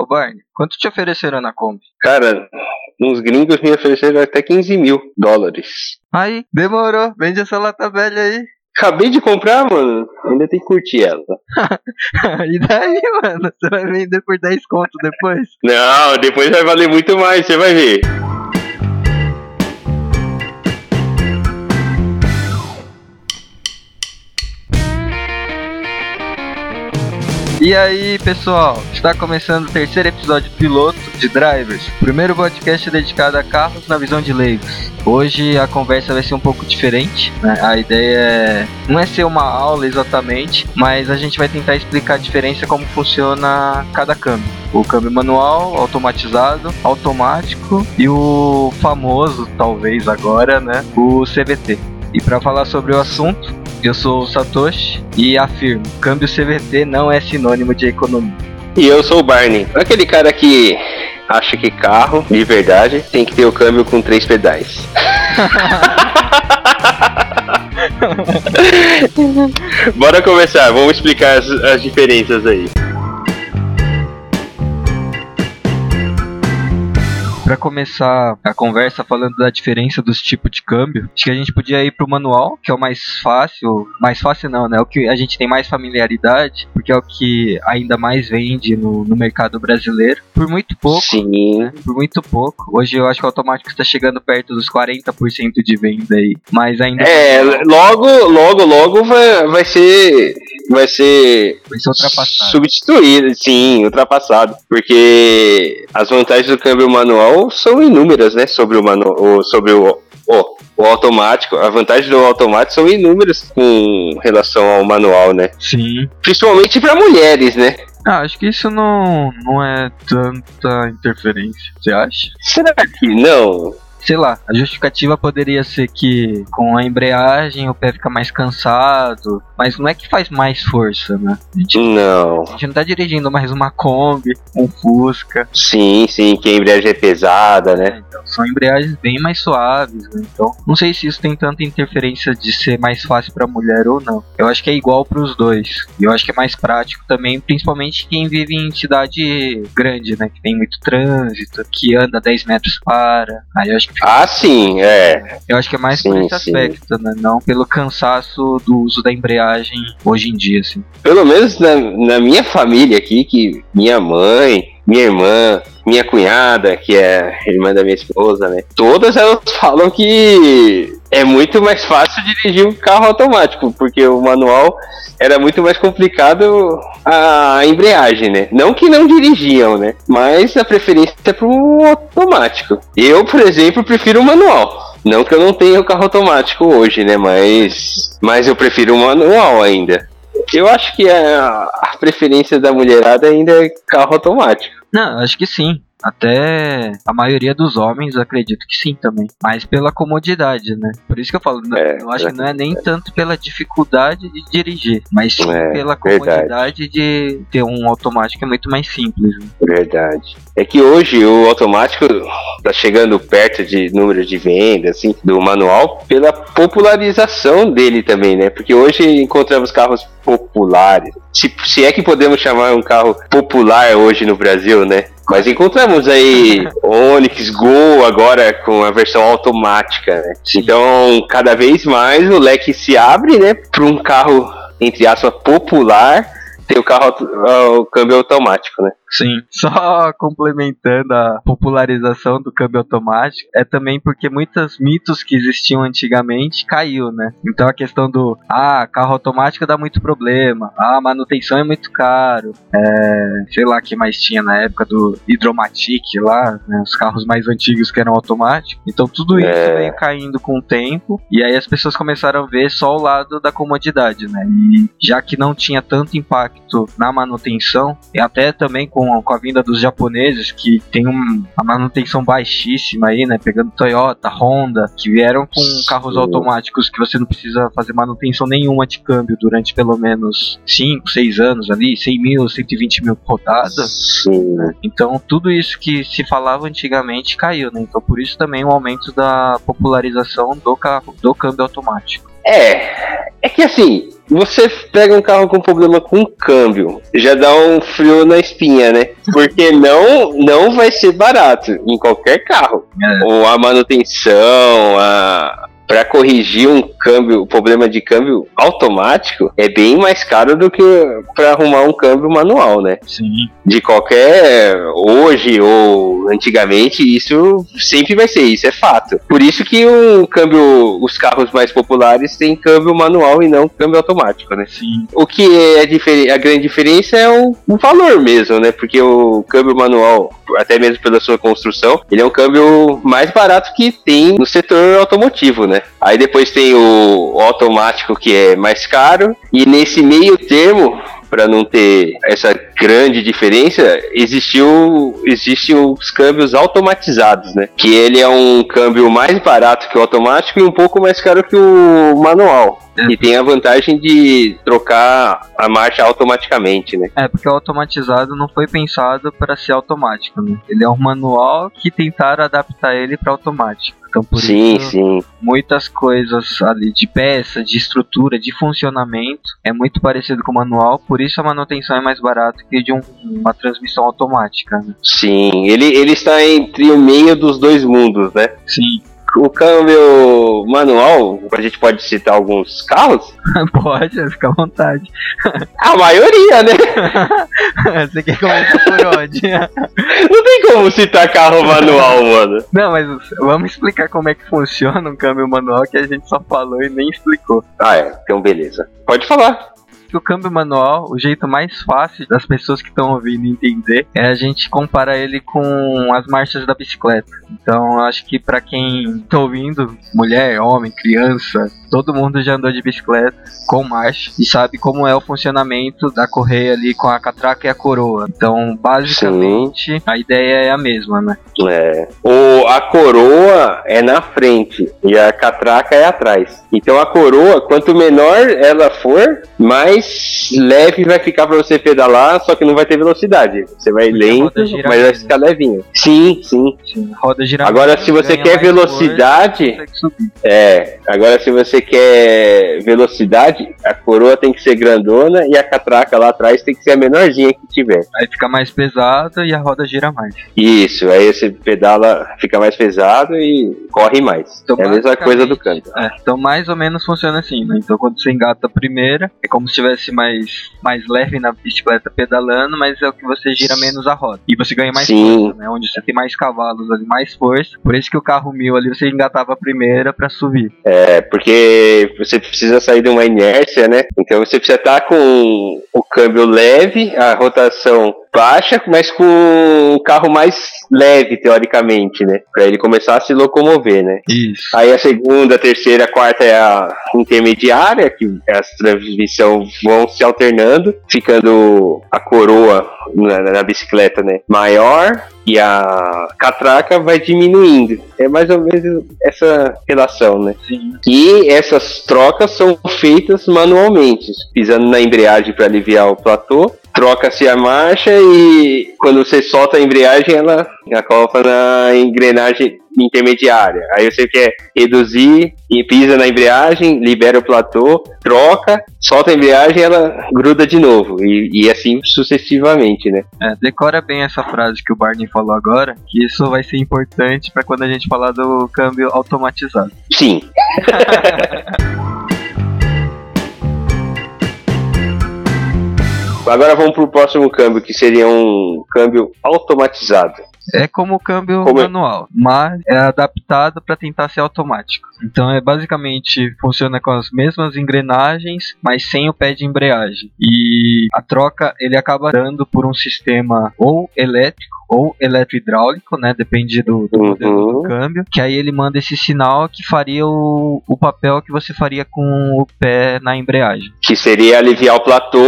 Ô Barney, quanto te ofereceram na Kombi? Cara, uns gringos me ofereceram até 15 mil dólares. Aí, demorou. Vende essa lata velha aí. Acabei de comprar, mano. Ainda tem que curtir ela. e daí, mano? Você vai vender por 10 conto depois? Não, depois vai valer muito mais, você vai ver. E aí, pessoal, está começando o terceiro episódio piloto de Drivers, primeiro podcast dedicado a carros na visão de leigos. Hoje a conversa vai ser um pouco diferente, né? A ideia é, não é ser uma aula exatamente, mas a gente vai tentar explicar a diferença como funciona cada câmbio. O câmbio manual, automatizado, automático e o famoso, talvez agora, né, o CVT. E para falar sobre o assunto, eu sou o Satoshi e afirmo: câmbio CVT não é sinônimo de economia. E eu sou o Barney, aquele cara que acha que carro, de verdade, tem que ter o câmbio com três pedais. Bora começar, vamos explicar as, as diferenças aí. Para começar a conversa falando da diferença dos tipos de câmbio, acho que a gente podia ir pro manual, que é o mais fácil, mais fácil não, né? É o que a gente tem mais familiaridade, porque é o que ainda mais vende no, no mercado brasileiro. Por muito pouco. Sim. Por muito pouco. Hoje eu acho que o automático está chegando perto dos 40% de venda aí. Mas ainda. É, logo, logo, logo vai, vai ser. Vai ser. Vai ser ultrapassado. Substituído, sim, ultrapassado. Porque as vantagens do câmbio manual são inúmeras, né? Sobre o manual, sobre o, o, o automático. A vantagem do automático são inúmeras com relação ao manual, né? Sim. Principalmente para mulheres, né? Ah, acho que isso não, não é tanta interferência. Você acha? Será que não? Sei lá, a justificativa poderia ser que com a embreagem o pé fica mais cansado, mas não é que faz mais força, né? A gente, não. A gente não tá dirigindo mais uma Kombi, um Fusca. Sim, sim, que a embreagem é pesada, né? É, então, são embreagens bem mais suaves, né? Então, não sei se isso tem tanta interferência de ser mais fácil para mulher ou não. Eu acho que é igual para os dois. E eu acho que é mais prático também, principalmente quem vive em cidade grande, né? Que tem muito trânsito, que anda 10 metros para. Aí eu acho que ah, sim, é. Eu acho que é mais sim, por esse sim. aspecto, né? Não pelo cansaço do uso da embreagem hoje em dia, assim. Pelo menos na, na minha família aqui, que minha mãe, minha irmã, minha cunhada, que é irmã da minha esposa, né? Todas elas falam que é muito mais fácil dirigir um carro automático, porque o manual era muito mais complicado a embreagem, né? Não que não dirigiam, né? Mas a preferência é para o automático. Eu, por exemplo, prefiro o manual. Não que eu não tenha o carro automático hoje, né? Mas, mas eu prefiro o manual ainda. Eu acho que a, a preferência da mulherada ainda é carro automático. Não, acho que sim. Até a maioria dos homens acredito que sim também. Mas pela comodidade, né? Por isso que eu falo, é, eu acho é, que não é nem é. tanto pela dificuldade de dirigir, mas sim é, pela comodidade verdade. de ter um automático é muito mais simples. Né? Verdade. É que hoje o automático tá chegando perto de número de vendas, assim, do manual, pela popularização dele também, né? Porque hoje encontramos carros populares. Se, se é que podemos chamar um carro popular hoje no Brasil, né? Mas encontramos aí Onix Go agora com a versão automática, né? Então, cada vez mais o leque se abre, né, para um carro entre aspas popular ter o carro o câmbio automático, né? Sim. Só complementando a popularização do câmbio automático, é também porque muitos mitos que existiam antigamente caiu, né? Então a questão do ah, carro automático dá muito problema, ah, manutenção é muito caro, é, sei lá que mais tinha na época do Hidromatic lá, né, os carros mais antigos que eram automáticos. Então tudo isso é. veio caindo com o tempo e aí as pessoas começaram a ver só o lado da comodidade, né? E já que não tinha tanto impacto na manutenção e até também com com, com a vinda dos japoneses, que tem um, uma manutenção baixíssima aí, né? Pegando Toyota, Honda, que vieram com carros automáticos que você não precisa fazer manutenção nenhuma de câmbio durante pelo menos 5, 6 anos ali, 100 mil, 120 mil rodadas. Sim. Então tudo isso que se falava antigamente caiu, né? Então por isso também o aumento da popularização do carro, do câmbio automático. É, é que assim, você pega um carro com problema com câmbio, já dá um frio na espinha, né? Porque não, não vai ser barato em qualquer carro. É. Ou a manutenção, a, para corrigir um câmbio, problema de câmbio automático, é bem mais caro do que para arrumar um câmbio manual, né? Sim. De qualquer hoje ou antigamente, isso sempre vai ser, isso é fato. Por isso que o câmbio, os carros mais populares têm câmbio manual e não câmbio automático, né? Sim. O que é a, a grande diferença é o, o valor mesmo, né? Porque o câmbio manual até mesmo pela sua construção, ele é um câmbio mais barato que tem no setor automotivo, né? Aí depois tem o, automático que é mais caro. E nesse meio termo para não ter essa grande diferença, existiu existe os câmbios automatizados, né? Que ele é um câmbio mais barato que o automático e um pouco mais caro que o manual. E tem a vantagem de trocar a marcha automaticamente, né? É, porque o automatizado não foi pensado para ser automático, né? Ele é um manual que tentaram adaptar ele para automático. Então, por sim, isso, sim. muitas coisas ali de peça, de estrutura, de funcionamento é muito parecido com o manual, por isso a manutenção é mais barata de um, uma transmissão automática. Né? Sim, ele, ele está entre o meio dos dois mundos, né? Sim o câmbio manual, a gente pode citar alguns carros? pode, fica à vontade. A maioria, né? Você quer começar por onde? Não tem como citar carro manual, mano. Não, mas vamos explicar como é que funciona um câmbio manual que a gente só falou e nem explicou. Ah, é. Então, beleza. Pode falar que o câmbio manual, o jeito mais fácil das pessoas que estão ouvindo entender é a gente comparar ele com as marchas da bicicleta. Então, acho que para quem está ouvindo, mulher, homem, criança, todo mundo já andou de bicicleta com marcha e sabe como é o funcionamento da correia ali com a catraca e a coroa. Então, basicamente, Sim. a ideia é a mesma, né? É. O, a coroa é na frente e a catraca é atrás. Então, a coroa, quanto menor ela for, mais leve vai ficar para você pedalar, só que não vai ter velocidade. Você vai Porque lento, mas vai ficar levinho. Sim, sim. sim. roda gira Agora, se você quer velocidade, força, é. Agora, se você quer velocidade, a coroa tem que ser grandona e a catraca lá atrás tem que ser a menorzinha que tiver. Aí fica mais pesado e a roda gira mais. Isso, aí você pedala, fica mais pesado e corre mais. Então, é a mesma coisa do canto. É, então mais ou menos funciona assim, né? Então quando você engata a primeira, é como se estivesse mais, mais leve na bicicleta pedalando, mas é o que você gira menos a roda. E você ganha mais Sim. força, né? Onde você tem mais cavalos ali, mais força. Por isso que o carro mil ali você engatava a primeira para subir. É, porque você precisa sair de uma inércia, né? Então você precisa estar com o câmbio leve, a rotação baixa, mas com o carro mais leve, teoricamente, né? Pra ele começar a se locomover, né? Isso. Aí a segunda, a terceira, a quarta é a intermediária, que as transmissões vão se alternando, ficando a coroa na, na, bicicleta, né? Maior e a catraca vai diminuindo. É mais ou menos essa relação, né? Sim. E essas trocas são feitas manualmente, pisando na embreagem para aliviar o platô troca-se a marcha e quando você solta a embreagem, ela acopla na engrenagem intermediária. Aí você quer reduzir e pisa na embreagem, libera o platô, troca, solta a embreagem ela gruda de novo. E, e assim sucessivamente, né? É, decora bem essa frase que o Barney falou agora, que isso vai ser importante para quando a gente falar do câmbio automatizado. Sim. Agora vamos para o próximo câmbio, que seria um câmbio automatizado. É como o câmbio como é? manual, é? mas é adaptado para tentar ser automático. Então é basicamente funciona com as mesmas engrenagens, mas sem o pé de embreagem. E a troca ele acaba dando por um sistema ou elétrico ou eletrohidráulico, né? Depende do, do uhum. modelo do câmbio. Que aí ele manda esse sinal que faria o, o papel que você faria com o pé na embreagem. Que seria aliviar o platô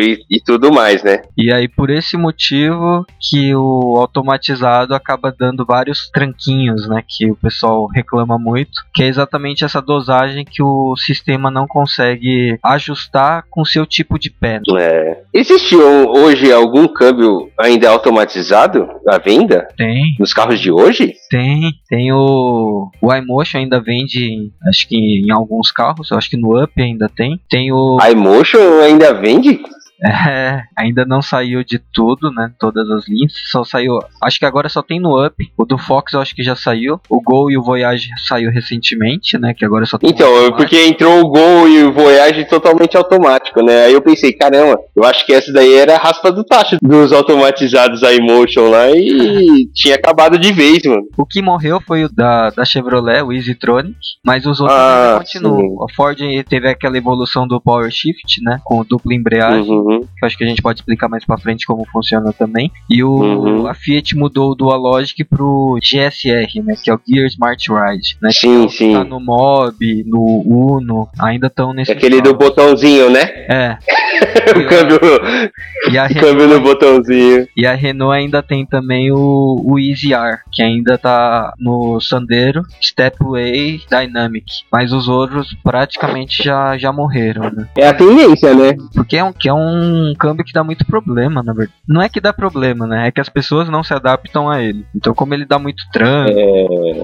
e, e tudo mais, né? E aí por esse motivo que o automatizado acaba dando vários tranquinhos, né? Que o pessoal reclama muito, que é exatamente essa dosagem que o sistema não consegue ajustar com seu tipo de pé. Né? É. Existe hoje algum câmbio ainda automatizado? à venda? Tem. Nos carros de hoje? Tem. Tem o. O iMotion ainda vende, acho que em alguns carros, acho que no Up ainda tem. Tem o. IMotion ainda vende? É, ainda não saiu de tudo, né? Todas as linhas. Só saiu. Acho que agora só tem no Up. O do Fox eu acho que já saiu. O Gol e o Voyage saiu recentemente, né? Que agora só tem. Então, porque entrou o Gol e o Voyage totalmente automático, né? Aí eu pensei, caramba, eu acho que essa daí era a raspa do tacho dos automatizados a Emotion lá e tinha acabado de vez, mano. O que morreu foi o da, da Chevrolet, o EasyTronic, mas os outros Ah, continuam. A Ford teve aquela evolução do Power Shift, né? Com dupla embreagem. Uhum. Que eu acho que a gente pode explicar mais pra frente como funciona também. E o, Uhum. a Fiat mudou o Dualogic pro GSR, né? Que é o Gear Smart Ride, né? Sim, que sim. Tá no Mob, no Uno, ainda estão nesse. Aquele do botãozinho, né? É. o câmbio, E a, o câmbio no botãozinho. e a Renault ainda tem também o, o Easy R, que ainda tá no Sandero, Stepway, Dynamic. Mas os outros praticamente já, já morreram, né? É a tendência, né? Porque é um, que é um câmbio que dá muito problema, na verdade. Não é que dá problema, né? É que as pessoas não se adaptam a ele. Então, como ele dá muito trânsito,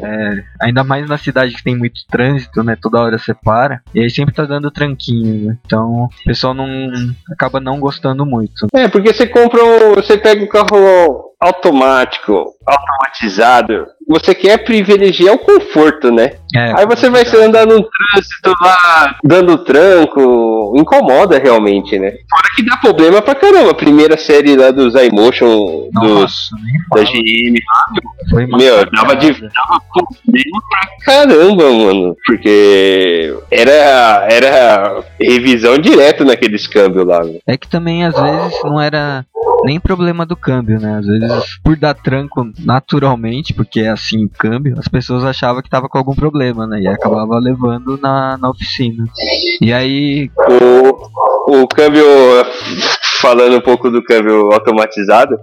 é, ainda mais na cidade que tem muito trânsito, né? Toda hora você para. E aí sempre tá dando tranquinho, né? Então, o pessoal não acaba não gostando muito. É, porque você compra um. Você pega um carro automático, automatizado. Você quer privilegiar o conforto, né? É, Aí você vai se andar num trânsito lá, dando tranco, incomoda realmente, né? Fora que dá problema pra caramba. A primeira série lá dos iMotion, dos, da. GM, Foi meu, dava de dava problema pra caramba, mano. Porque era, era revisão direto naqueles câmbios lá. né? É que também às vezes não era nem problema do câmbio, né? Às vezes por dar tranco naturalmente, porque é assim o câmbio, as pessoas achavam que tava com algum problema, né? E acabava levando na, na oficina. E aí, O, o câmbio, falando um pouco do câmbio automatizado,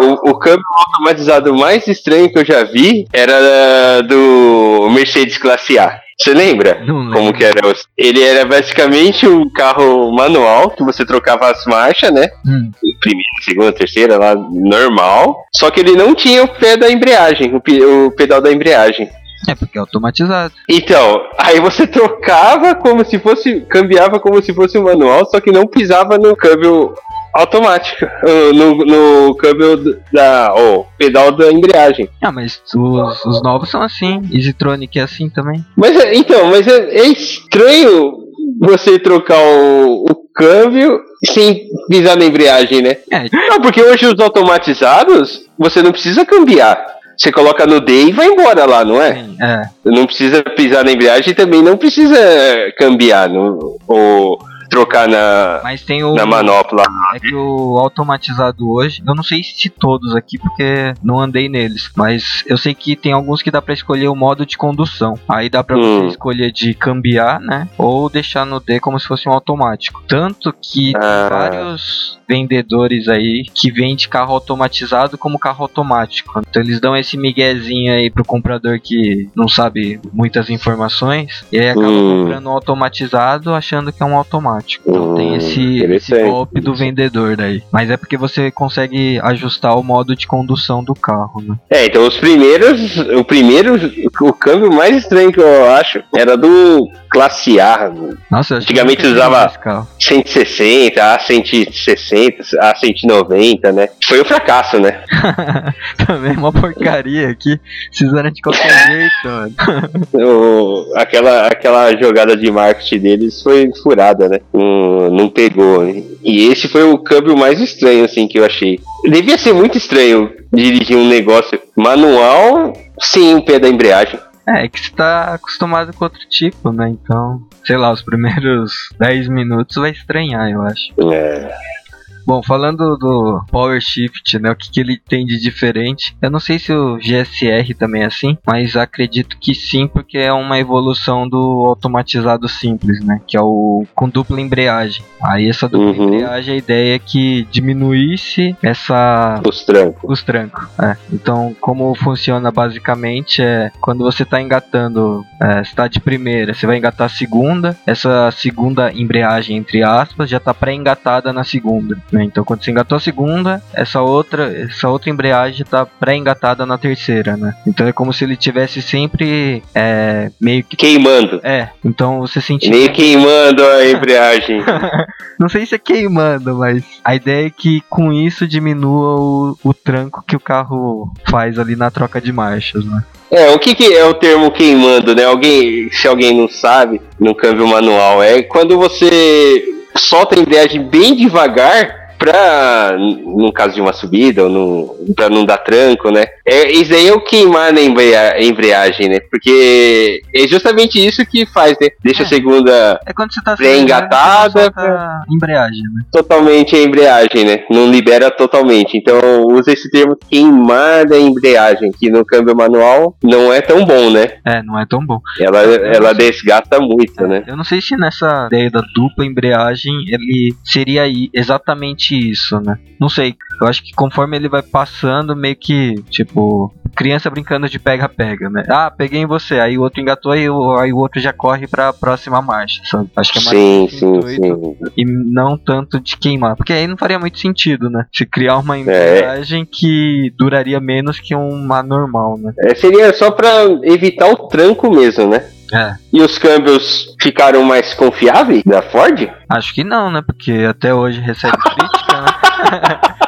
o, o câmbio automatizado mais estranho que eu já vi era do Mercedes Classe A. Você lembra? não lembro. Como que era? Ele era basicamente um carro manual que você trocava as marchas, né? Hum, Primeira, segunda, terceira, lá normal. Só que ele não tinha o pé da embreagem, o pedal da embreagem. é porque é automatizado. Então, aí você trocava como se fosse. cambiava como se fosse um manual, só que não pisava no câmbio automático. uh, No, no câmbio da. o pedal da embreagem. Ah, mas os, os novos são assim. Easytronic é assim também. Mas é- então, mas é, é estranho você trocar o, o câmbio sem pisar na embreagem, né? É, Não, porque hoje os automatizados, você não precisa cambiar. Você coloca no D e vai embora lá, não é? sim, é. Não precisa pisar na embreagem e também não precisa cambiar no, ou trocar na, Mas tem o. na manopla. É que o automatizado hoje, eu não sei se todos aqui, porque não andei neles, mas eu sei que tem alguns que dá pra escolher o modo de condução. Aí dá pra Hum. você escolher de cambiar, né? Ou deixar no D como se fosse um automático. Tanto que tem Ah. vários vendedores aí que vende carro automatizado como carro automático. Então eles dão esse miguezinho aí pro comprador que não sabe muitas informações e aí acaba hum. comprando um automatizado achando que é um automático. Então hum, tem esse, esse golpe do vendedor daí. Mas é porque você consegue ajustar o modo de condução do carro, né? É, então os primeiros, o primeiro, o câmbio mais estranho que eu acho era do Classe A. Né? Nossa, Antigamente usava 160, A160 180, a 190, né? Foi um fracasso, né? Também uma porcaria aqui. Fizeram de qualquer jeito, mano. o, aquela, aquela jogada de marketing deles foi furada, né? Um, não pegou. Né? E esse foi o câmbio mais estranho, assim, que eu achei. Devia ser muito estranho dirigir um negócio manual sem o pé da embreagem. É, é que você tá acostumado com outro tipo, né? Então, sei lá, os primeiros 10 minutos vai estranhar, eu acho. É. Bom, falando do Power Shift, né? O que, que ele tem de diferente? Eu não sei se o GSR também é assim, mas acredito que sim, porque é uma evolução do automatizado simples, né? Que é o com dupla embreagem. Aí essa dupla Uhum. embreagem, a ideia é que diminuísse essa Os trancos. os trancos. É. Então, como funciona basicamente é quando você está engatando, é, está de primeira, você vai engatar a segunda, essa segunda embreagem, entre aspas, já está pré-engatada na segunda. Né? Então quando você engatou a segunda, essa outra, essa outra embreagem tá pré-engatada na terceira, né? Então é como se ele tivesse sempre é, meio que queimando. É, então você sentia meio queimando a embreagem. Não sei se é queimando, mas a ideia é que com isso diminua o, o tranco que o carro faz ali na troca de marchas, né? É, o que, que é o termo queimando, né? Alguém, se alguém não sabe, no câmbio manual, é quando você solta a embreagem bem devagar pra, no caso de uma subida, ou pra não dar tranco, né? É, isso aí é o queimar na embreagem, né? Porque é justamente isso que faz, né? Deixa é. a segunda é quando você tá pré-engatada. embreagem, né? Totalmente a embreagem, né? Não libera totalmente. Então usa esse termo queimar da embreagem, que no câmbio manual não é tão bom, né? É, não é tão bom. Ela, ela desgasta muito, é, né? Eu não sei se nessa ideia da dupla embreagem ele seria exatamente isso, né? Não sei. Eu acho que conforme ele vai passando, meio que, tipo, criança brincando de pega-pega, né? Ah, peguei em você, aí o outro engatou e o, aí o outro já corre pra próxima marcha, sabe? Acho que é mais sim, sim, sim. e não tanto de queimar, porque aí não faria muito sentido, né? Se criar uma embreagem é. que duraria menos que uma normal, né? É, seria só pra evitar o tranco mesmo, né? É. E os câmbios ficaram mais confiáveis da Ford? Acho que não, né? Porque até hoje recebe crítica, né?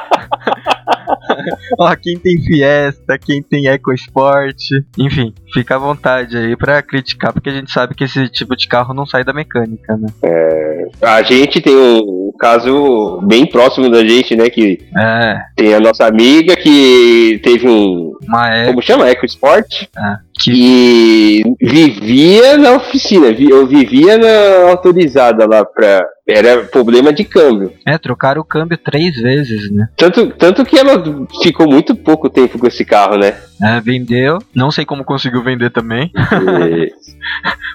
Ó, quem tem Fiesta, quem tem EcoSport, enfim, fica à vontade aí pra criticar, porque a gente sabe que esse tipo de carro não sai da mecânica, né? É, a gente tem um caso bem próximo da gente, né? Que é. tem a nossa amiga que teve um. Uma Como chama? EcoSport? É. Que... vivia na oficina, eu vivia na autorizada lá pra. Era problema de câmbio. É, trocaram o câmbio três vezes, né? Tanto, tanto que ela ficou muito pouco tempo com esse carro, né? É, vendeu. Não sei como conseguiu vender também.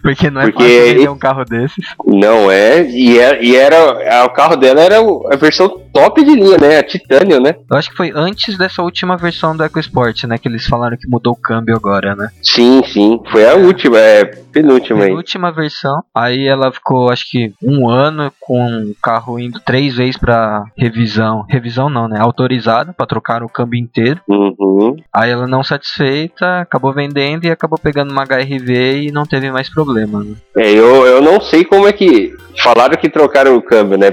Porque não é Porque fácil vender um carro desses. Não é, e era, e era. O carro dela era a versão top de linha, né? A Titanium, né? Eu acho que foi antes dessa última versão do EcoSport, né? Que eles falaram que mudou o câmbio agora, né? Sim, sim. Foi a última, é penúltima. Penúltima versão. Aí ela ficou, acho que, um ano com o carro indo três vezes pra revisão. Revisão não, né? Autorizada pra trocar o câmbio inteiro. Uhum. Aí ela não satisfeita, acabou vendendo e acabou pegando uma HRV e não teve mais problema. Né? É, eu, eu não sei como é que. Falaram que trocaram o câmbio, né?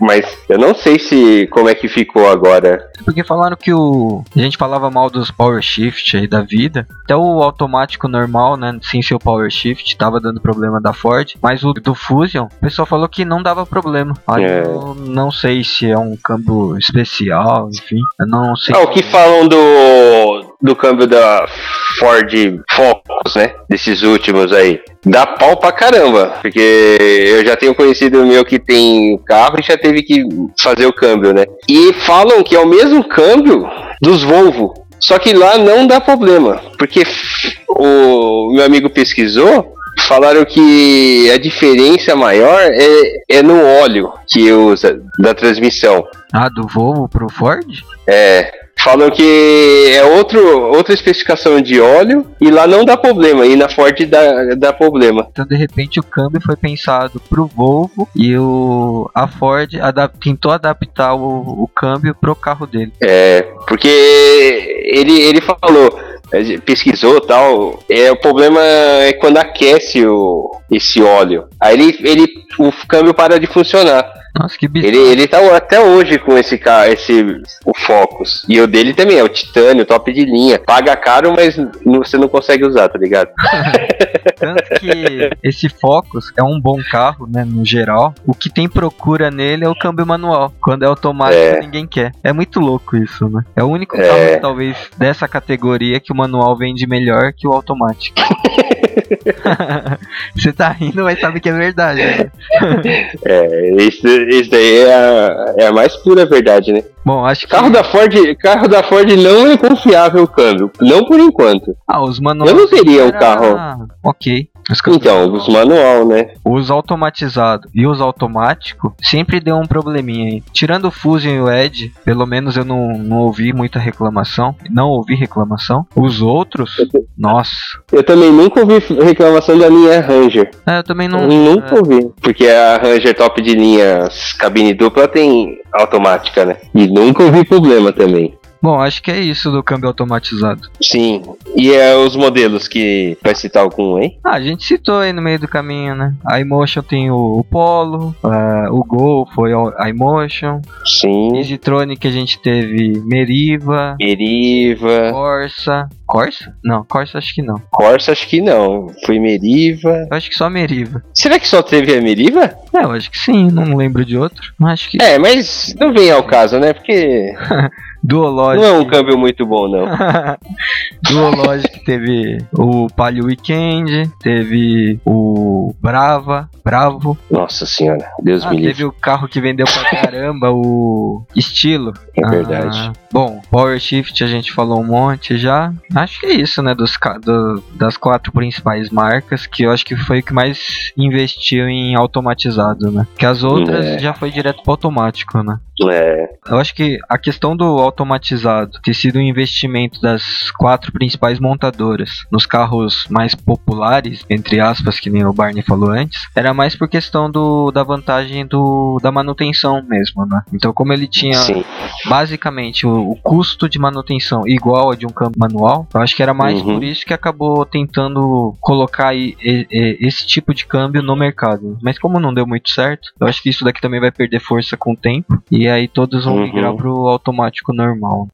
Mas eu não sei se como é que ficou agora. Porque falaram que o. A gente falava mal dos Power Shift aí da vida. Até o automático normal, né? Sem ser o Power Shift, tava dando problema da Ford. Mas o do Fusion, o pessoal falou que não dava problema. Aí É. eu não sei se é um câmbio especial, enfim. Eu não sei. Ah, o que falam do, do câmbio da Ford Focus, né? Desses últimos aí. Dá pau pra caramba. Porque eu já tenho conhecido meu que tem carro e já teve que fazer o câmbio, né? E falam que é o mesmo câmbio dos Volvo. Só que lá não dá problema. Porque o meu amigo pesquisou. Falaram que a diferença maior é, é no óleo que usa da transmissão. Ah, do Volvo pro Ford? É, falam que é outro, outra especificação de óleo e lá não dá problema, e na Ford dá, dá problema. Então, de repente, o câmbio foi pensado pro Volvo e o, a Ford adap- tentou adaptar o, o câmbio pro carro dele. É, porque ele, ele falou, eh, pesquisou tal, é, o problema é quando aquece o, esse óleo. Aí ele, ele, o câmbio para de funcionar. Nossa, que bizarro. Ele, ele tá até hoje com esse carro, esse, o Focus. E o dele também é o Titânio, top de linha. Paga caro, mas não- você não consegue usar, tá ligado? Tanto que esse Focus é um bom carro, né, no geral. O que tem procura nele é o câmbio manual. Quando é automático, É. ninguém quer. É muito louco isso, né? É o único É. carro, talvez, dessa categoria que o manual vende melhor que o automático. Você tá rindo, mas sabe que é verdade, né? É, isso, isso daí é a, é a mais pura verdade, né? Bom, acho que... Carro da Ford, carro da Ford não é confiável o câmbio, não por enquanto. Ah, os manuais... Eu não teria um era- carro. Ok. Então, os manual, né? Os automatizados e os automáticos sempre deu um probleminha aí. Tirando o Fusion e o Edge, pelo menos eu não, não ouvi muita reclamação. Não ouvi reclamação. Os outros, nossa. Eu também nunca ouvi reclamação da linha Ranger. É, eu também não. Eu nunca é, ouvi. Porque a Ranger top de linha cabine dupla tem automática, né? E nunca ouvi problema também. Bom, acho que é isso do câmbio automatizado. Sim. E é os modelos que vai citar algum, hein? Ah, a gente citou aí no meio do caminho, né? A iMotion tem o, Polo, uh, o Gol foi a iMotion. Sim. Easytronic a gente teve Meriva. Meriva. Corsa. Corsa? Não, Corsa acho que não. Corsa acho que não. Foi Meriva. Eu acho que só Meriva. Será que só teve a Meriva? É, eu acho que sim, não lembro de outro. Acho que. É, mas não vem ao caso, né? Porque. Duologic. Não é um câmbio muito bom, não. Duologic teve o Palio Weekend, teve o Brava, Bravo. Nossa senhora, Deus ah, me livre. Teve o carro que vendeu pra caramba, o Estilo. É verdade. Ah, bom, Power Shift a gente falou um monte já. Acho que é isso, né? Dos, do, das quatro principais marcas, que eu acho que foi o que mais investiu em automatizado, né? Que as outras É. já foi direto pro automático, né? É, Eu acho que a questão do automatizado ter sido um investimento das quatro principais montadoras nos carros mais populares, entre aspas, que nem o Barney falou antes, era mais por questão do, da vantagem do, da manutenção mesmo, né? Então, como ele tinha sim. basicamente o, o custo de manutenção igual a de um câmbio manual, eu acho que era mais Uhum. por isso que acabou tentando colocar e- e- esse tipo de câmbio no mercado. Mas como não deu muito certo, eu acho que isso daqui também vai perder força com o tempo. E aí todos vão Uhum. migrar pro automático normal.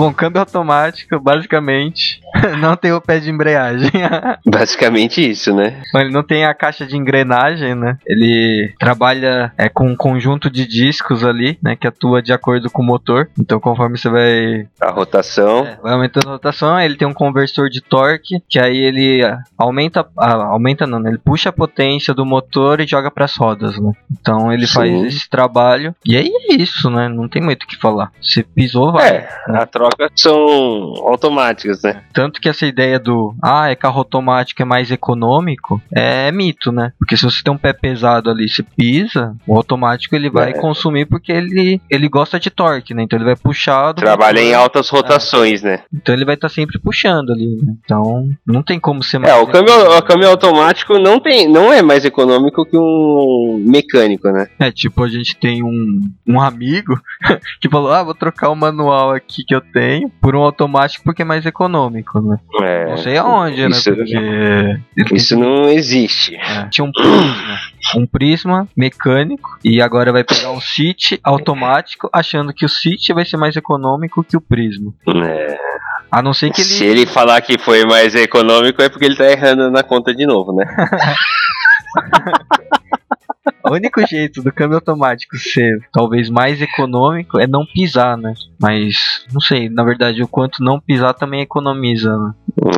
Bom, câmbio automático, basicamente, não tem o pé de embreagem. Basicamente isso, né? Bom, ele não tem a caixa de engrenagem, né? Ele trabalha é, com um conjunto de discos ali, né? Que atua de acordo com o motor. Então, conforme você vai, A rotação. é, vai aumentando a rotação, ele tem um conversor de torque, que aí ele ah, aumenta, aumenta não, né? Ele puxa a potência do motor e joga para as rodas, né? Então, ele Sim. faz esse trabalho. E aí é isso, né? Não tem muito o que falar. Você pisou, vai. É, a troca são automáticas, né? Tanto que essa ideia do ah, é carro automático é mais econômico é mito, né? Porque se você tem um pé pesado ali, se pisa, o automático ele vai É. consumir porque ele, ele gosta de torque, né? Então ele vai puxar Trabalha em motor. altas rotações, né? Então ele vai estar sempre puxando ali, né? Então não tem como ser mais É, o câmbio, o câmbio automático não, tem, não é mais econômico que um mecânico, né? É, tipo, a gente tem um, um amigo que falou: Ah, vou trocar o manual aqui que eu tenho por um automático porque é mais econômico, né? É, Não sei aonde, né? isso- Porque ele tem Isso não existe. É, Tinha um prisma, um prisma mecânico e agora vai pegar um City automático, achando que o City vai ser mais econômico que o prisma. É, A não ser que ele Se ele falar que foi mais econômico é porque ele tá errando na conta de novo, né? o único jeito do câmbio automático ser talvez mais econômico é não pisar, né? Mas não sei, na verdade o quanto não pisar também economiza, né?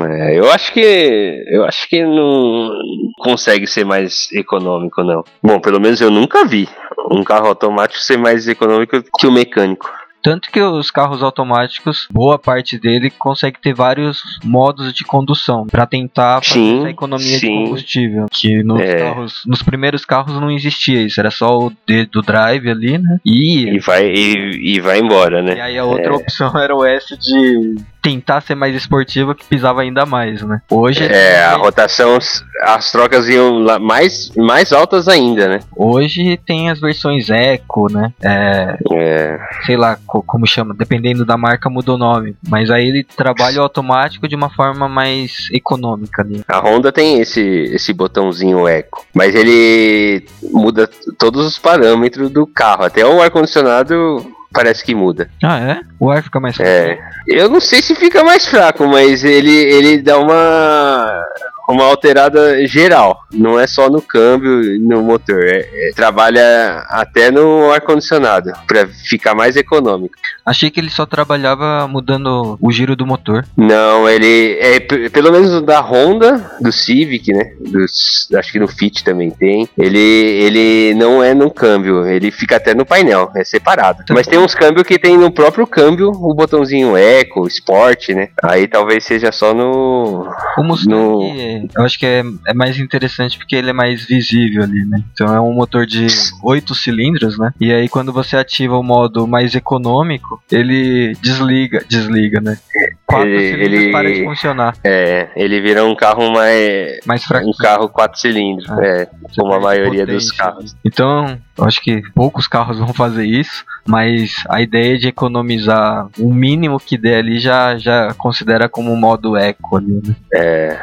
É, eu acho que eu acho que não consegue ser mais econômico não. Bom, pelo menos eu nunca vi um carro automático ser mais econômico que o mecânico. Tanto que os carros automáticos, boa parte dele consegue ter vários modos de condução para tentar fazer Sim, essa economia sim. de combustível. Que nos, É. carros, nos primeiros carros não existia isso, era só o do drive ali, né? E, E vai e, e vai embora, e né? aí a outra opção era o S de tentar ser mais esportivo que pisava ainda mais, né? Hoje É, a rotação, as trocas iam mais, mais altas ainda, né? hoje tem as versões Eco, né? É, É, sei lá co- como chama, dependendo da marca muda o nome. Mas aí ele trabalha o automático de uma forma mais econômica ali. a Honda tem esse, esse botãozinho Eco, mas ele muda todos os parâmetros do carro, até o ar-condicionado parece que muda. Ah, é? O ar fica mais É. Eu não sei se fica mais fraco, mas ele, ele dá uma uma alterada geral. Não é só no câmbio e no motor. É, é, trabalha até no ar-condicionado, para ficar mais econômico. Achei que ele só trabalhava mudando o giro do motor. Não, ele é pelo menos da Honda, do Civic, né? Dos, acho que no Fit também tem. Ele, ele não é no câmbio, ele fica até no painel, é separado. Mas tem uns câmbios que tem no próprio câmbio o botãozinho Eco, Sport, né? Aí talvez seja só no. O Mustang, no... eu acho que é, é mais interessante porque ele é mais visível ali, né? Então é um motor de 8 cilindros, né? E aí quando você ativa o modo mais econômico, ele desliga, desliga, né? Quatro ele, cilindros ele, para de funcionar. É, ele vira um carro mais. Mais fraco. Um carro quatro cilindros, Ah, é, como a maioria dos potência. carros. Então, eu acho que poucos carros vão fazer isso, mas a ideia de economizar o mínimo que der ali já, já considera como um modo eco ali, né? É,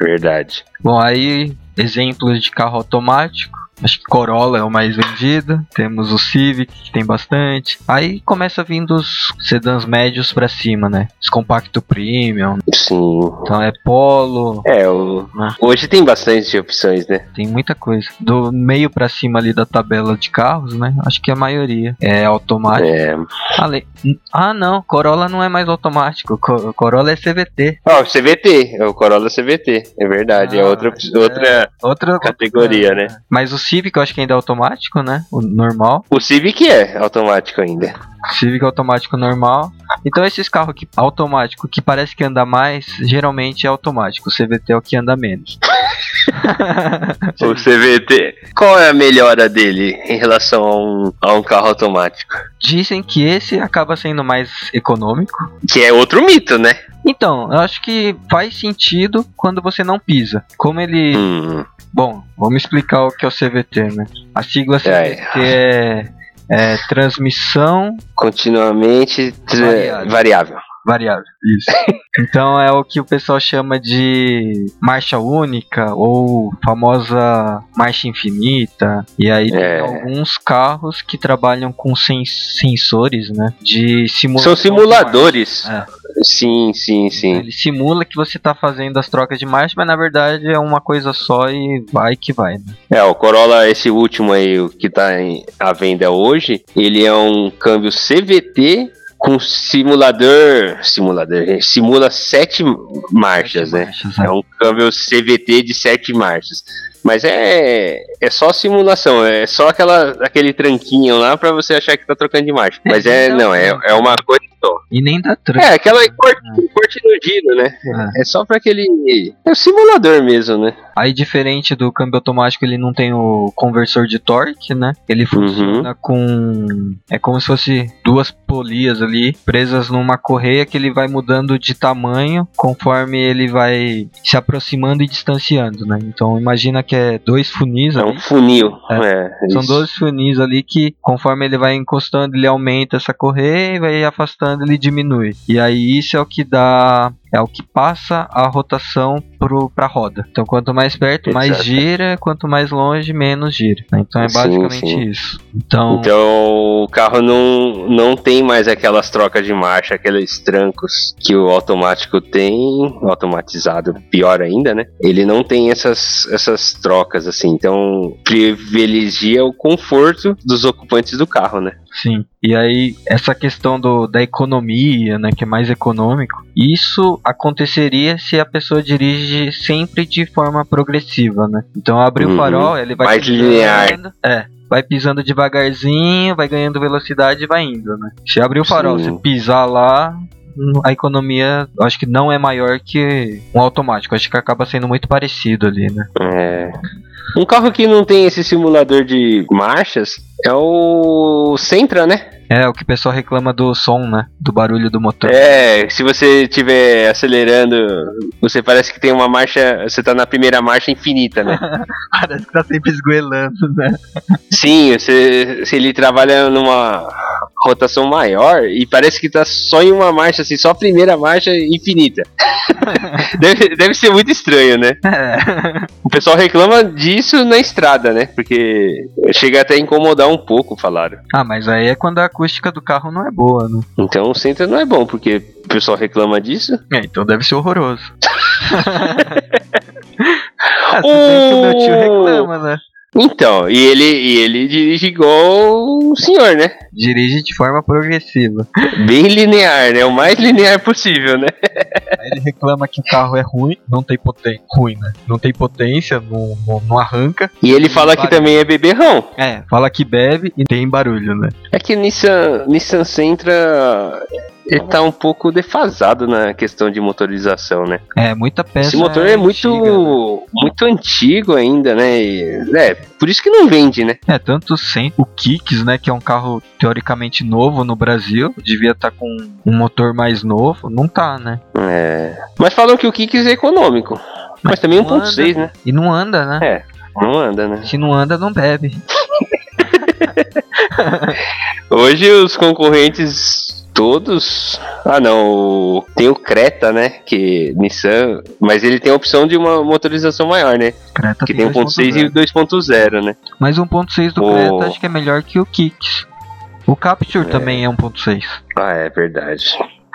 verdade. Bom, aí exemplos de carro automático. Acho que Corolla é o mais vendido. Temos o Civic, que tem bastante. Aí começa vindo os sedãs médios pra cima, né? Os compacto premium. Sim. Então é Polo, É, o, Ah. hoje tem bastante opções, né? tem muita coisa. Do meio pra cima ali da tabela de carros, né? Acho que a maioria é automático. É. Ale- Ah, não, Corolla não é mais automático. Co- Corolla é CVT. Ó, o CVT, é o Corolla CVT, é verdade, é Ah, outra, outra Outra categoria, né? Mas o Civic eu acho que ainda é automático, né? O normal. O Civic é automático ainda. Civic automático normal. Então esses carros que automático que parece que anda mais, geralmente é automático. O CVT é o que anda menos. O CVT. Qual é a melhora dele em relação a um, a um carro automático? Dizem que esse acaba sendo mais econômico. Que é outro mito, né? Então, eu acho que faz sentido quando você não pisa. Como ele. Hum, Bom, vamos explicar o que é o CVT, né? A sigla É. CVT é, é transmissão continuamente tra- Variável. variável. Variável. Isso. então é o que o pessoal chama de marcha única ou famosa marcha infinita. E aí tem É. alguns carros que trabalham com sen- sensores, né? De simulação. São simuladores. marcha. Sim, sim, É. sim. Ele simula que você tá fazendo as trocas de marcha, mas na verdade é uma coisa só e vai que vai, né? É, o Corolla, esse último aí, que tá em- à venda hoje, ele é um câmbio CVT com simulador. Simulador, é, simula sete marchas, né? Marchas, É um câmbio CVT de sete marchas. Mas é, é só simulação, é só aquela, aquele tranquinho lá pra você achar que tá trocando de marcha. Mas é, não, é, é uma coisa só. E nem dá tranco. É, aquela corte, corte no giro, né? É só pra aquele. É o simulador mesmo, né? Aí, diferente do câmbio automático, ele não tem o conversor de torque, né? Ele funciona com. É como se fosse duas polias ali presas numa correia que ele vai mudando de tamanho conforme ele vai se aproximando e distanciando, né? Então, imagina que é dois funis É ali. um funil. É, São isso. 12 funis ali que, conforme ele vai encostando, ele aumenta essa correia e vai afastando, ele diminui. E aí isso é o que dá. É o que passa a rotação pro, pra roda. Então, quanto mais perto, mais Exato. gira, quanto mais longe, menos gira. né? Então é Sim, basicamente sim. isso. Então, Então o carro não, não tem mais aquelas trocas de marcha, aqueles trancos que o automático tem, automatizado, pior ainda, né? Ele não tem essas, essas trocas assim, então privilegia o conforto dos ocupantes do carro, né? Sim. E aí, essa questão do, da economia, né? Que é mais econômico. Isso aconteceria se a pessoa dirige sempre de forma progressiva, né? Então, abrir o Uhum. farol, ele vai Mais pisando, linear. É. Vai pisando devagarzinho, vai ganhando velocidade e vai indo, né? Se abrir o farol, Sim. se pisar lá, a economia acho que não é maior que um automático. Acho que acaba sendo muito parecido ali, né? É. Um carro que não tem esse simulador de marchas é o Sentra, né? É, o que o pessoal reclama do som, né? Do barulho do motor. É, se você estiver acelerando, você parece que tem uma marcha, você tá na primeira marcha infinita, né? Parece que tá sempre esgoelando, né? Sim, você, se ele trabalha numa rotação maior e parece que tá só em uma marcha, assim, só a primeira marcha infinita. deve, deve ser muito estranho, né? É. O pessoal reclama disso na estrada, né? Porque chega até a incomodar um pouco, falaram. Ah, mas aí é quando a acústica do carro não é boa, né? Então o Sentra não é bom, porque o pessoal reclama disso. É, então deve ser horroroso. ah, se bem que o meu tio reclama, né? Então, e ele, e ele dirige igual um senhor, né? Dirige de forma progressiva. Bem linear, né? O mais linear possível, né? Aí ele reclama que o carro é ruim, não tem potência. Ruim, né? Não tem potência, não, não, não arranca. E ele fala que também é beberrão. É, fala que bebe e tem barulho, né? É que Nissan, Nissan Sentra ele tá um pouco defasado na questão de motorização, né? É, muita peça. Esse motor é, muito, antiga, né? muito antigo ainda, né? E, é, por isso que não vende, né? É, tanto sem o Kicks, né, que é um carro teoricamente novo no Brasil, devia estar com um motor mais novo, não tá, né? É. Mas falam que o Kicks é econômico. Mas, Mas também não 1.6, né? E não anda, né? É, não anda, né? Se não anda, não bebe. Hoje os concorrentes todos. Ah não, tem o Creta, né? Que Nissan. Mas ele tem a opção de uma motorização maior, né? Creta Que tem 1.6 e 2.0, né? Mas 1.6 do O- Creta acho que é melhor que o Kicks. O Capture também é 1.6. Ah, é verdade.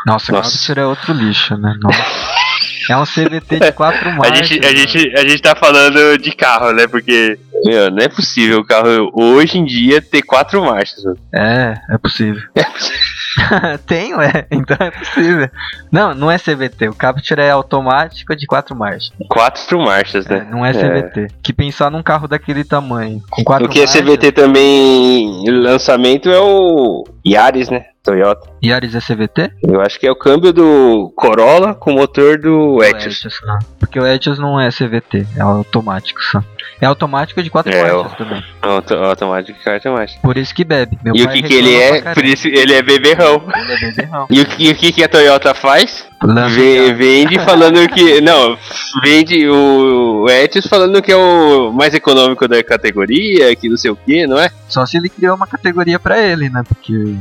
Nossa, o Nossa. Capture é outro lixo, né? Nossa. É um CVT de 4 A marchas. gente, a, né? gente, a gente tá falando de carro, né? Porque, meu, não é possível o carro hoje em dia ter quatro marchas. mano. É, é possível. É possível. Tem, ué. Então é possível. Não, não é CVT. O Capture é automático de 4 marchas. Quatro marchas, É, né? não é CVT. Que pensar num carro daquele tamanho. Com 4 O que é CVT também lançamento é o Yaris, né? Toyota. Yaris é CVT? Eu acho que é o câmbio do Corolla com o motor do Etios. Etios, não. Porque o Etios não é CVT, é automático só. É automático de 4 É, marchas também. Auto, automático e automático. Por isso que bebe. Meu E o que, que ele é? Por isso ele é beberrão. Ele é beberrão. E o, que- o que, que a Toyota faz? O vende falando que. Não, vende o, o Etios falando que é o mais econômico da categoria, que não sei o que, não é? Só se ele criou uma categoria pra ele, né? Porque.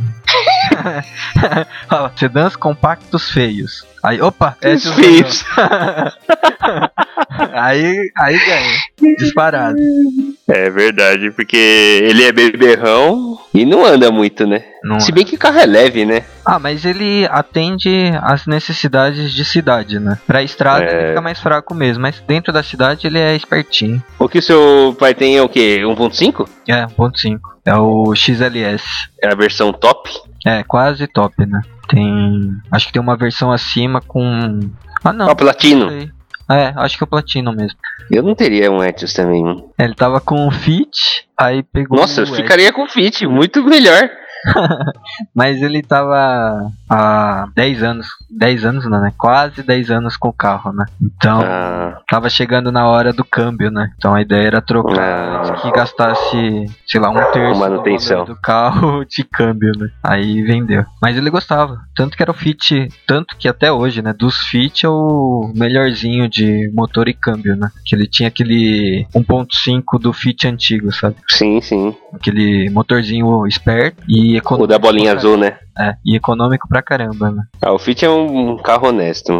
Sedãs compactos feios. Aí, opa, Etios feios. aí, aí ganha. Disparado. É verdade, porque ele é beberrão e não anda muito, né? Não Se é. bem que o carro é leve, né? Ah, mas ele atende às necessidades de cidade, né? Pra estrada É. ele fica mais fraco mesmo, mas dentro da cidade ele é espertinho. O que o seu pai tem é o quê? 1.5? É, 1.5. É o XLS. É a versão top? É, quase top, né? Tem. Acho que tem uma versão acima com. Ah, não. O Platino. É, acho que é o Platino mesmo. Eu não teria um Etios também. É, Ele tava com o Fit, aí pegou. Nossa, eu o ficaria com Fit, muito melhor. Mas ele tava há 10 anos. 10 anos não, né? Quase 10 anos com o carro, né? Então. Ah, Tava chegando na hora do câmbio, né? Então a ideia era trocar Ah. que gastasse, sei lá, um terço Manutenção. do carro de câmbio, né? Aí vendeu. Mas ele gostava. Tanto que era o Fit, tanto que até hoje, né? Dos Fit é o melhorzinho de motor e câmbio, né? Que ele tinha aquele 1.5 do Fit antigo, sabe? sim, sim. Aquele motorzinho esperto e econômico. O da bolinha azul, né? É, e econômico pra caramba, né? Ah, o Fit é um carro honesto.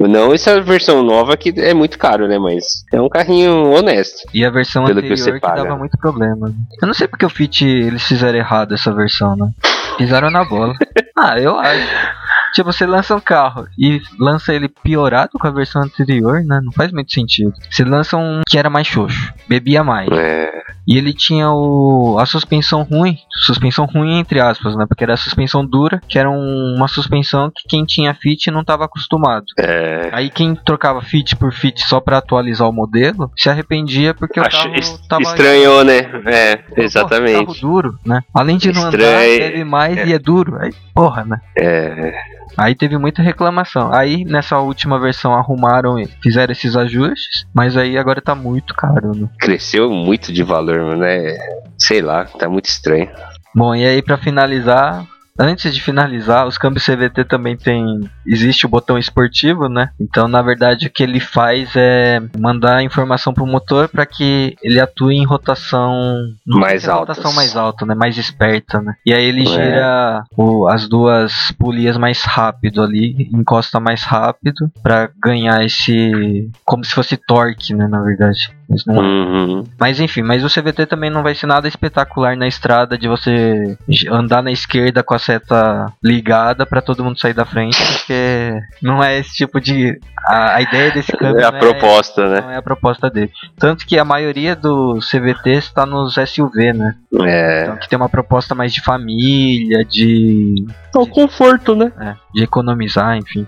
Não essa versão nova que é muito caro, né? Mas é um carrinho honesto. E a versão Pelo que anterior você que, dava muito problema. Eu não sei porque o Fit eles fizeram errado essa versão, né? Pisaram na bola. ah, eu acho. Tipo, você lança um carro e lança ele piorado com a versão anterior, né? Não faz muito sentido. Você lança um que era mais xoxo, bebia mais. É, E ele tinha o a suspensão ruim, suspensão ruim entre aspas, né? Porque era a suspensão dura, que era um- uma suspensão que quem tinha Fit não estava acostumado. é. Aí quem trocava Fit por Fit só pra atualizar o modelo, se arrependia porque o Acho carro es- tava estranhou, né? É, Pô, carro exatamente. duro, né? Além de não andar, Estranho. bebe mais É. e é duro. Aí, porra, né? É, Aí teve muita reclamação. Aí nessa última versão arrumaram e fizeram esses ajustes, mas aí agora tá muito caro, né? cresceu muito de valor, mano. É, sei lá, tá muito estranho. Bom, e aí pra finalizar, antes de finalizar, os câmbios CVT também tem existe o botão esportivo, né? Então, na verdade, o que ele faz é mandar informação pro motor para que ele atue em rotação Mais se é rotação mais alta, né? Mais esperta, né? E aí ele É. gira o- as duas polias mais rápido ali, encosta mais rápido para ganhar esse como se fosse torque, né, na verdade. Isso não é. Uhum. Mas enfim, mas o CVT também não vai ser nada espetacular na estrada de você andar na esquerda com a seta ligada pra todo mundo sair da frente, porque não é esse tipo de. A, a ideia desse câmbio É a não proposta, né? não é a proposta dele. Tanto que a maioria dos CVTs está nos SUV, né? É. Então que tem uma proposta mais de família, de, É o conforto, né? é, de economizar, enfim.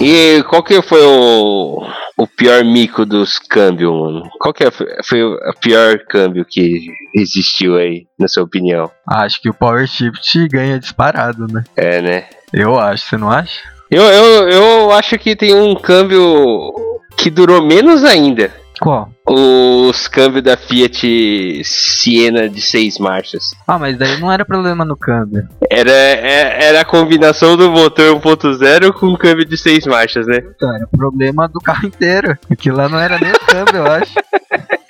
E qual que foi o, o pior mico dos câmbios, mano? Qual que é- foi o pior câmbio que existiu aí, na sua opinião? Acho que o Power Shift ganha disparado, né? É, né? Eu acho, você não acha? Eu, eu, eu acho que tem um câmbio que durou menos ainda. Qual? Os câmbios da Fiat Siena de seis marchas. Ah, mas daí não era problema no câmbio. Era, é- era a combinação do motor 1.0 com o câmbio de seis marchas, né? Então, era problema do carro inteiro. Aquilo lá não era nem o câmbio, eu acho.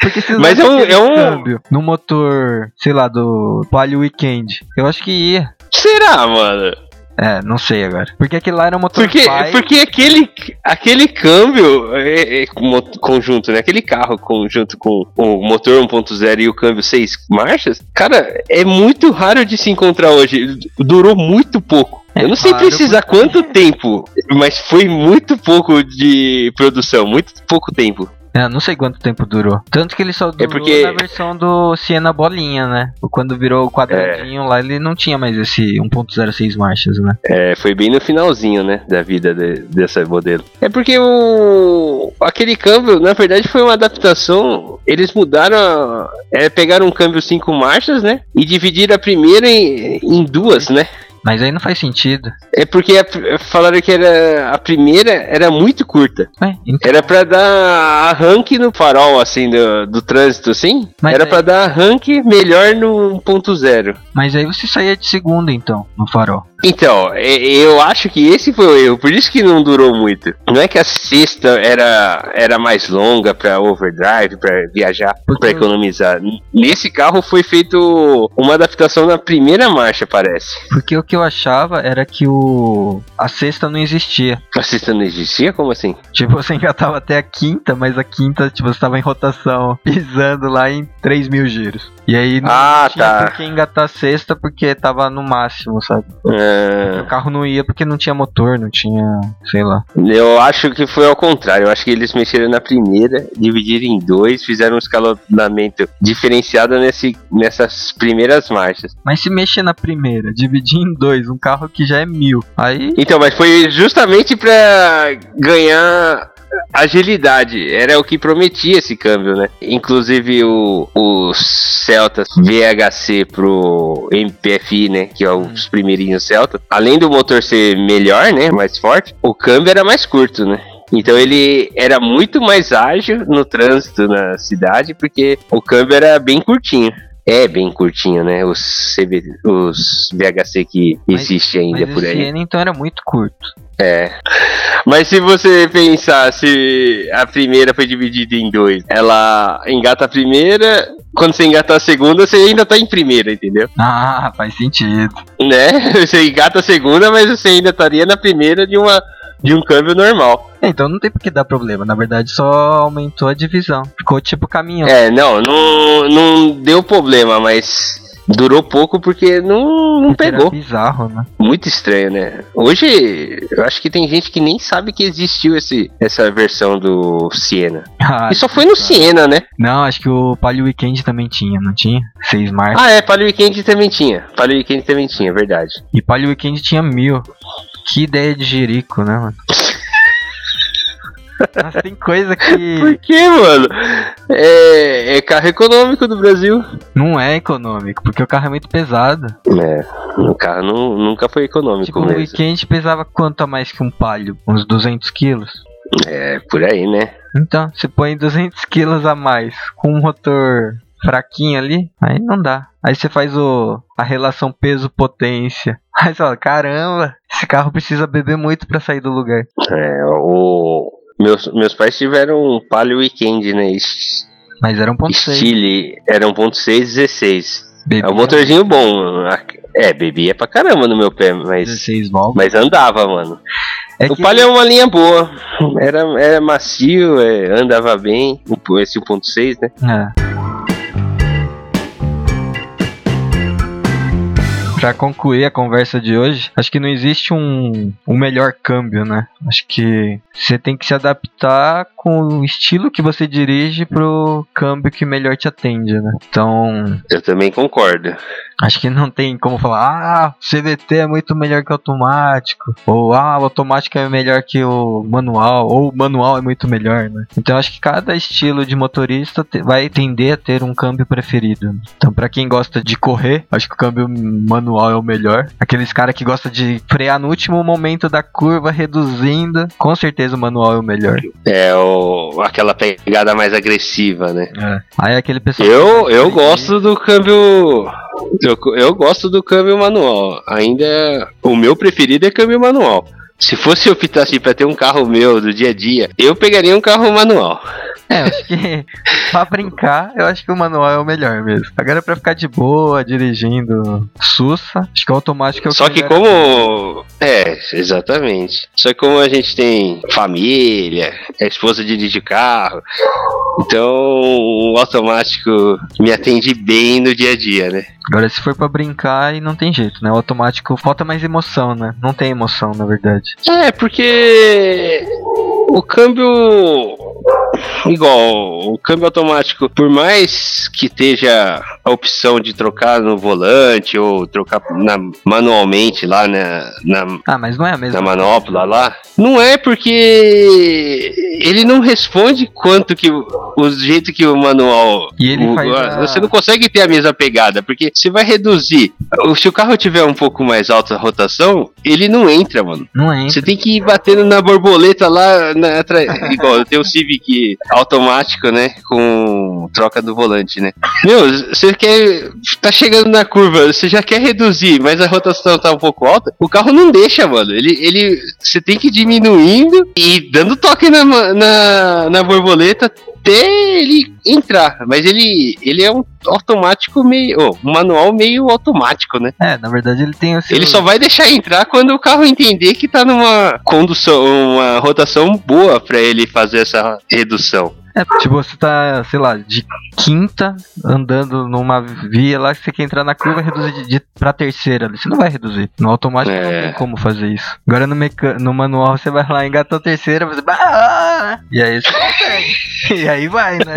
Porque se Mas é um- é um- câmbio no motor, sei lá, do Palio Weekend, eu acho que ia. Será, mano? É, não sei agora. Porque aquele lá era um motor Porque, pai. porque aquele, aquele câmbio é, é mo- conjunto, né? Aquele carro conjunto com o motor 1.0 e o câmbio 6 marchas, cara, é muito raro de se encontrar hoje. Durou muito pouco. É Eu não sei precisar porque- quanto tempo, mas foi muito pouco de produção, muito pouco tempo. É, não sei quanto tempo durou. Tanto que ele só durou porque- na versão do Siena Bolinha, né? Quando virou o quadradinho lá, ele não tinha mais esse 1.06 marchas, né? É, foi bem no finalzinho, né, da vida de- dessa modelo. É porque o aquele câmbio, na verdade, foi uma adaptação. Eles mudaram, a- é, pegaram um câmbio cinco marchas, né, e dividiram a primeira em, em duas, né. Mas aí não faz sentido. É porque a- falaram que era a primeira era muito curta. Ué, então, Era pra dar arranque no farol, assim, do, do trânsito, assim. Mas era aí- pra dar arranque melhor no 1.0. mas aí você saía de segunda, então, no farol. Então, eu acho que esse foi o erro, por isso que não durou muito. Não é que a sexta era, era mais longa pra overdrive, pra viajar, pra economizar. Nesse carro foi feito uma adaptação na primeira marcha, parece. Porque o que eu achava era que o a sexta não existia. A sexta não existia? Como assim? Tipo, você engatava até a quinta, mas a quinta, tipo, você tava em rotação, pisando lá em 3 mil giros. E aí não Ah, tinha tá. por que engatar a sexta porque tava no máximo, sabe? O Ah, carro não ia porque não tinha motor, não tinha, sei lá. eu acho que foi ao contrário. Eu acho que eles mexeram na primeira, dividiram em dois, fizeram um escalonamento diferenciado nesse, nessas primeiras marchas. Mas se mexer na primeira, dividir em dois, um carro que já é mil, aí Então, mas foi justamente pra ganhar agilidade. Era o que prometia esse câmbio, né? Inclusive o, o Celta VHC pro MPFI, né? Que é os primeirinhos Celta. Além do motor ser melhor, né? Mais forte, o câmbio era mais curto, né? Então ele era muito mais ágil no trânsito na cidade, porque o câmbio era bem curtinho. É bem curtinho, né? Os, CB, os VHC que Mas- existe ainda mas por aí. Siena então era muito curto. É. Mas se você pensar se a primeira foi dividida em dois, ela engata a primeira, quando você engata a segunda, você ainda tá em primeira, entendeu? Ah, faz sentido. Né? Você engata a segunda, mas você ainda estaria na primeira de uma de um câmbio normal. É, Então não tem por que dar problema, na verdade só aumentou a divisão. Ficou tipo caminhão. É, não, não, não deu problema, mas durou pouco porque não, não Porque pegou. bizarro, né? Muito estranho, né? Hoje, eu acho que tem gente que nem sabe que existiu esse, essa versão do Siena. Ah, E só foi no Siena, né? Não, acho que o Palio Weekend também tinha, não tinha? Seis marcas. Ah, é, Palio Weekend também tinha. Palio Weekend também tinha, verdade. E Palio Weekend tinha mil. Que ideia de jerico, né, mano? Mas tem coisa Por que que, mano? É, é carro econômico do Brasil. não é econômico, porque o carro é muito pesado. É, o carro não, nunca foi econômico Tipo, o mesmo. Weekend pesava quanto a mais que um Palio? Uns 200 quilos? É, por aí, né? Então, você põe 200 quilos a mais com um motor fraquinho ali, aí não dá. Aí você faz o, a relação peso-potência. Aí você fala, caramba, esse carro precisa beber muito pra sair do lugar. É, o... Meus, meus pais tiveram um Palio Weekend, né? Mas era 1.6. Stile, era 1.6, 16. Bebia É um motorzinho bom. É, bebia pra caramba no meu pé, mas, 16 válvulas. mas andava, mano. É o que... Palio é uma linha boa. Era, era macio, é, andava bem. Esse 1.6, né? É. Pra concluir a conversa de hoje, acho que não existe um, um melhor câmbio, né? Acho que você tem que se adaptar com o estilo que você dirige pro câmbio que melhor te atende, né? Então. Eu também concordo. Acho que não tem como falar, ah, CVT é muito melhor que automático, ou ah, o automático é melhor que o manual, ou o manual é muito melhor, né? Então acho que cada estilo de motorista vai tender a ter um câmbio preferido. Então para quem gosta de correr, acho que o câmbio manual é o melhor. Aqueles caras que gostam de frear no último momento da curva, reduzindo, com certeza o manual é o melhor. É, o, aquela pegada mais agressiva, né? É. Aí aquele pessoal. Eu, eu gosto do câmbio eu, eu gosto do câmbio manual. Ainda é, o meu preferido é câmbio manual. Se fosse eu optasse pra ter um carro meu do dia a dia, eu pegaria um carro manual. É, acho que pra brincar, eu acho que o manual é o melhor mesmo. Agora pra ficar de boa, dirigindo sussa, acho que o automático é o Só que, que como. É, exatamente. Só que como a gente tem família, a esposa dirige carro, então o automático me atende bem no dia a dia, né? Agora, se for para brincar, e não tem jeito, né? O automático falta mais emoção, né? Não tem emoção, na verdade. É, porque o câmbio igual o câmbio automático, por mais que esteja a opção de trocar no volante ou trocar na, manualmente lá na, na ah, mas não é a mesma na manopla lá, não é porque ele não responde quanto que o jeito que o manual e ele o, faz a... você não consegue ter a mesma pegada, porque você vai reduzir. Se o carro tiver um pouco mais alta rotação, ele não entra, mano. Não entra. Você tem que ir batendo na borboleta lá na, igual eu tenho o Civic automático, né? Com troca do volante, né? Meu, você quer. Tá chegando na curva, você já quer reduzir, mas a rotação tá um pouco alta. O carro não deixa, mano. Ele. ele você tem que ir diminuindo e dando toque na, na, na borboleta até ele entrar, mas ele, ele é um automático meio. Oh, um manual meio automático, né? É, na verdade ele tem Ele só vai deixar entrar quando o carro entender que tá numa condução, uma rotação boa para ele fazer essa redução. É, tipo, você tá, sei lá, de quinta, andando numa via lá que você quer entrar na curva e reduzir de, de pra terceira. Você não vai reduzir. No automático é. não tem como fazer isso. Agora no, meca no manual você vai lá, engatou a terceira, você. Ah! E aí você consegue. e aí vai, né?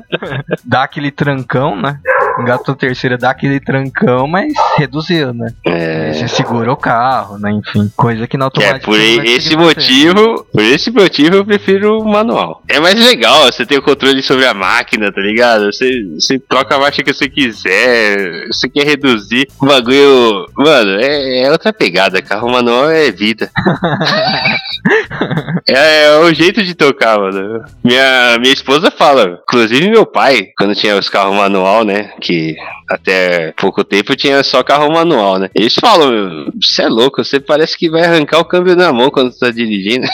dá aquele trancão, né? Engatou a terceira, dá aquele trancão, mas reduziu, né? É. Você segura o carro, né? Enfim, coisa que no automático. É, por esse motivo, por esse motivo eu prefiro o manual. É mais legal, você tem o controle sobre a máquina, tá ligado? Você, você troca a marcha que você quiser, você quer reduzir o bagulho. Mano, é, é outra pegada, carro manual é vida. é, é o jeito de tocar, mano. Minha, minha esposa fala, inclusive meu pai, quando tinha os carros manual, né? Que até pouco tempo tinha só carro manual, né? Eles falam, você é louco, você parece que vai arrancar o câmbio na mão quando você tá dirigindo.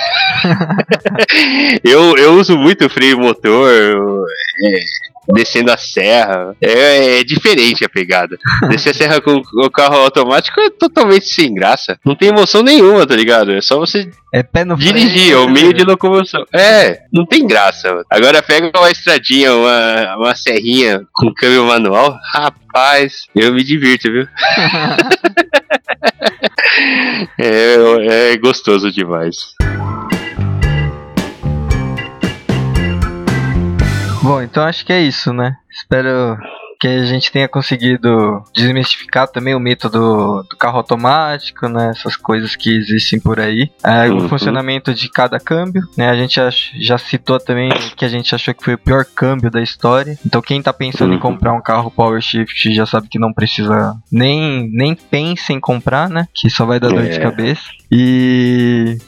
eu, eu uso muito freio motor, é, descendo a serra. É, é, diferente a pegada. Descer a serra com o carro automático é totalmente sem graça. Não tem emoção nenhuma, tá ligado? É só você é pé no dirigir, é o meio de locomoção. É, não tem graça. Agora pega uma estradinha, uma, uma serrinha com câmbio manual. Rapaz, eu me divirto, viu? é, é gostoso demais. Bom, então acho que é isso, né? Espero que a gente tenha conseguido desmistificar também o mito do, do carro automático, né? Essas coisas que existem por aí. É, uhum. O funcionamento de cada câmbio, né? A gente já citou também que a gente achou que foi o pior câmbio da história. Então quem tá pensando uhum. em comprar um carro Power Shift já sabe que não precisa nem, nem pense em comprar, né? Que só vai dar dor de é. cabeça. E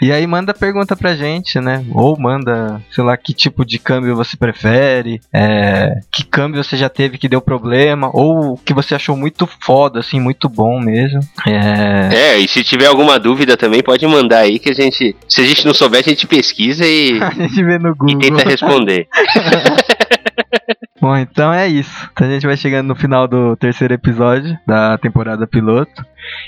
e aí manda pergunta pra gente, né? Ou manda, sei lá, que tipo de câmbio você prefere, é, que câmbio você já teve que deu problema, ou que você achou muito foda, assim, muito bom mesmo. É... é, e se tiver alguma dúvida também, pode mandar aí que a gente, se a gente não souber, a gente pesquisa e, a gente vê no Google. e tenta responder. Bom, então é isso. Então a gente vai chegando no final do terceiro episódio da temporada piloto.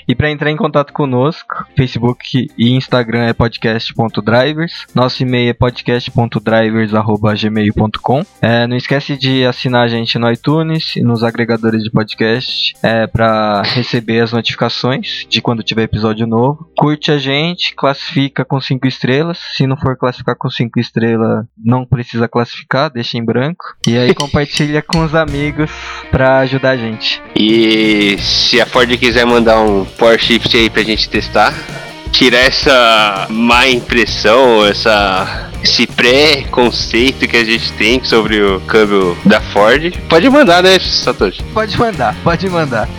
E para entrar em contato conosco, Facebook e Instagram é podcast.drivers. Nosso e-mail é podcast.drivers.gmail.com. É, não esquece de assinar a gente no iTunes e nos agregadores de podcast é, para receber as notificações de quando tiver episódio novo. Curte a gente, classifica com 5 estrelas. Se não for classificar com 5 estrelas, não precisa classificar, deixa em branco. E aí compartilha com os amigos para ajudar a gente. E se a Ford quiser mandar um Power Shift aí pra gente testar, tirar essa má impressão, essa esse pré-conceito que a gente tem sobre o câmbio da Ford, pode mandar, né, Satoshi? Pode mandar, pode mandar.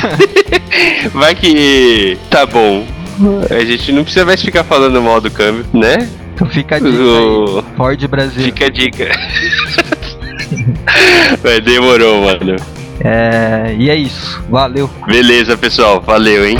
Vai que tá bom. A gente não precisa mais ficar falando mal do câmbio, né? Então fica a dica O-. Ford Brasil. Fica a dica. Vai, demorou, mano. É, e é isso. Valeu. Beleza, pessoal. Valeu, hein?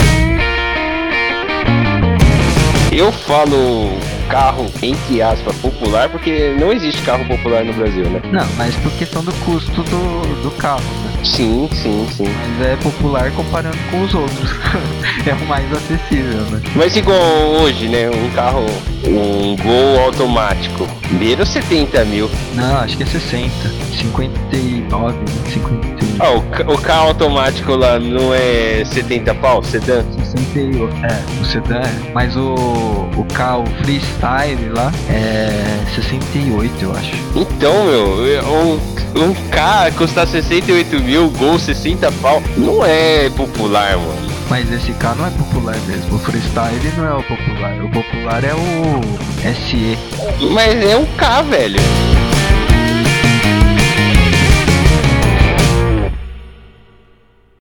Eu falo carro, entre aspas, popular, porque não existe carro popular no Brasil, né? Não, mas por questão do custo do, do carro, né? Sim, sim, sim. Mas é popular comparando com os outros. é o mais acessível, né? Mas igual hoje, né? Um carro, um Gol automático, beira os 70 mil. Não, acho que é 60. 59, né? 51. Ah, o, o carro automático lá não é 70 pau, sedã? 68. É, o sedã é. Mas o, o carro freestyle lá é 68, eu acho. Então, meu, um, um carro custar 68 mil, Gol 60 pau, não é popular, mano. Mas esse carro não é popular mesmo. O freestyle não é o popular. O popular é o SE. Mas é um K, velho.